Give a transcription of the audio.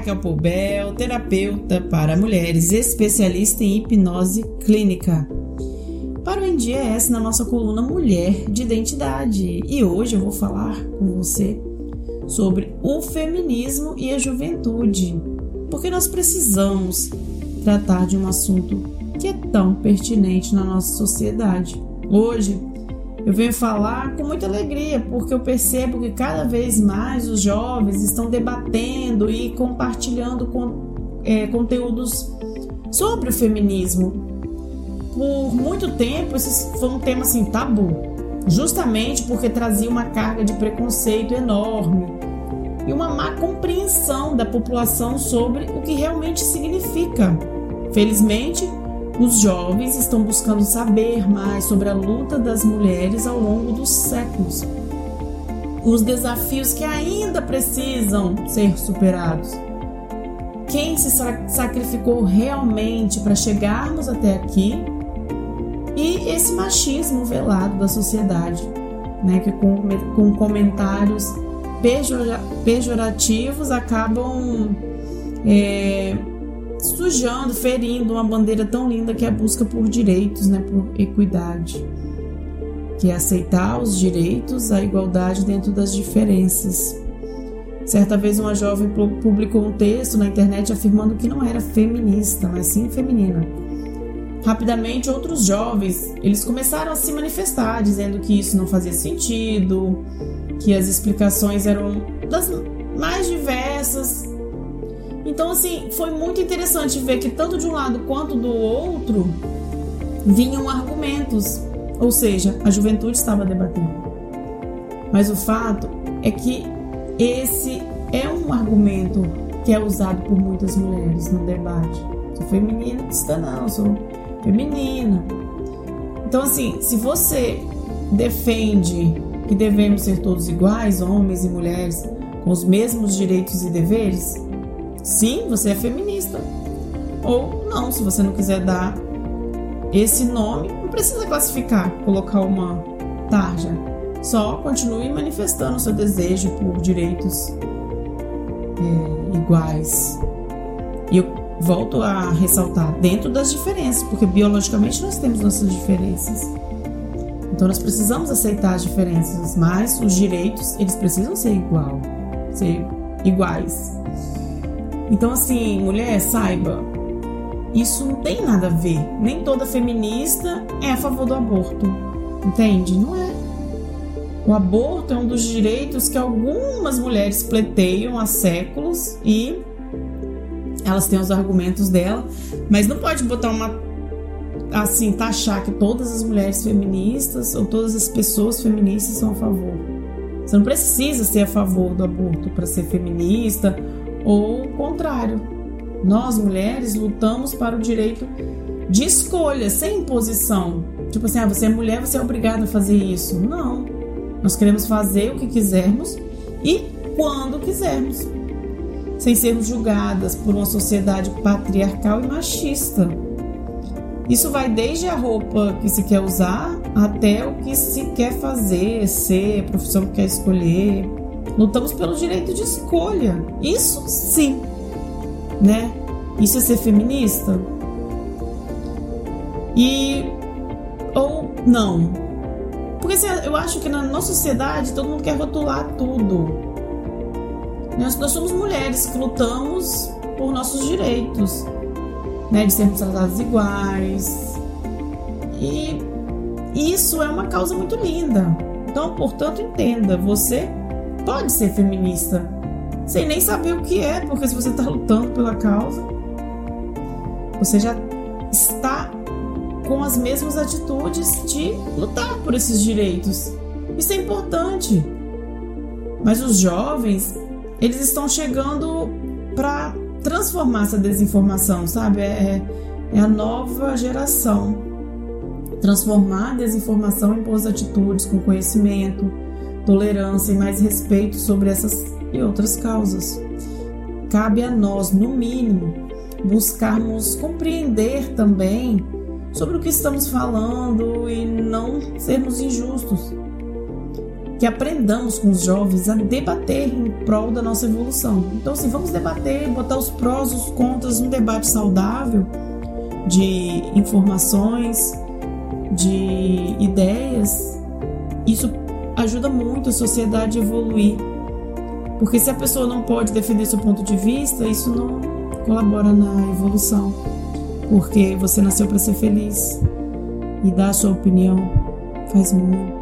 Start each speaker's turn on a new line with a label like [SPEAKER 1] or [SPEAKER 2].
[SPEAKER 1] Raquel Poubel, terapeuta para mulheres, especialista em hipnose clínica. Para o NDS na nossa coluna Mulher de Identidade. E hoje eu vou falar com você sobre o feminismo e a juventude, porque nós precisamos tratar de um assunto que é tão pertinente na nossa sociedade. Hoje eu venho falar com muita alegria, porque eu percebo que cada vez mais os jovens estão debatendo e compartilhando com, é, conteúdos sobre o feminismo. Por muito tempo, esse foi um tema assim tabu, justamente porque trazia uma carga de preconceito enorme e uma má compreensão da população sobre o que realmente significa. Felizmente, os jovens estão buscando saber mais sobre a luta das mulheres ao longo dos séculos, os desafios que ainda precisam ser superados. Quem se sacrificou realmente para chegarmos até aqui e esse machismo velado da sociedade, né, que com, com comentários pejorativos acabam é, sujando, ferindo uma bandeira tão linda que é a busca por direitos, né, por equidade, que é aceitar os direitos, a igualdade dentro das diferenças. Certa vez uma jovem publicou um texto na internet afirmando que não era feminista, mas sim feminina. Rapidamente outros jovens, eles começaram a se manifestar dizendo que isso não fazia sentido, que as explicações eram das mais diversas, então, assim, foi muito interessante ver que tanto de um lado quanto do outro vinham argumentos, ou seja, a juventude estava debatendo. Mas o fato é que esse é um argumento que é usado por muitas mulheres no debate. Sou feminina, está não, sou feminina. Então, assim, se você defende que devemos ser todos iguais, homens e mulheres, com os mesmos direitos e deveres, Sim, você é feminista. Ou não, se você não quiser dar esse nome, não precisa classificar, colocar uma tarja. Só continue manifestando seu desejo por direitos é, iguais. E eu volto a ressaltar, dentro das diferenças, porque biologicamente nós temos nossas diferenças. Então nós precisamos aceitar as diferenças, mas os direitos, eles precisam ser igual, ser iguais. Então, assim, mulher, saiba, isso não tem nada a ver. Nem toda feminista é a favor do aborto. Entende? Não é. O aborto é um dos direitos que algumas mulheres pleteiam há séculos e elas têm os argumentos dela, mas não pode botar uma assim, taxar que todas as mulheres feministas ou todas as pessoas feministas são a favor. Você não precisa ser a favor do aborto para ser feminista ou o contrário. Nós mulheres lutamos para o direito de escolha, sem imposição. Tipo assim, ah, você é mulher, você é obrigada a fazer isso. Não. Nós queremos fazer o que quisermos e quando quisermos, sem sermos julgadas por uma sociedade patriarcal e machista. Isso vai desde a roupa que se quer usar até o que se quer fazer, ser, profissão que quer escolher, Lutamos pelo direito de escolha. Isso sim, né? Isso é ser feminista? E ou não? Porque assim, eu acho que na nossa sociedade todo mundo quer rotular tudo. Nós, nós somos mulheres que lutamos por nossos direitos, né? De sermos tratadas iguais. E isso é uma causa muito linda. Então, portanto, entenda, você pode ser feminista sem nem saber o que é, porque se você está lutando pela causa, você já está com as mesmas atitudes de lutar por esses direitos. Isso é importante. Mas os jovens, eles estão chegando para transformar essa desinformação, sabe? É, é a nova geração. Transformar a desinformação em boas atitudes, com conhecimento, tolerância e mais respeito sobre essas e outras causas. Cabe a nós, no mínimo, buscarmos compreender também sobre o que estamos falando e não sermos injustos. que aprendamos com os jovens a debater em prol da nossa evolução. Então, assim, vamos debater, botar os prós e os contras num debate saudável de informações, de ideias. Isso ajuda muito a sociedade a evoluir. Porque se a pessoa não pode defender seu ponto de vista, isso não colabora na evolução. Porque você nasceu para ser feliz e dar a sua opinião faz muito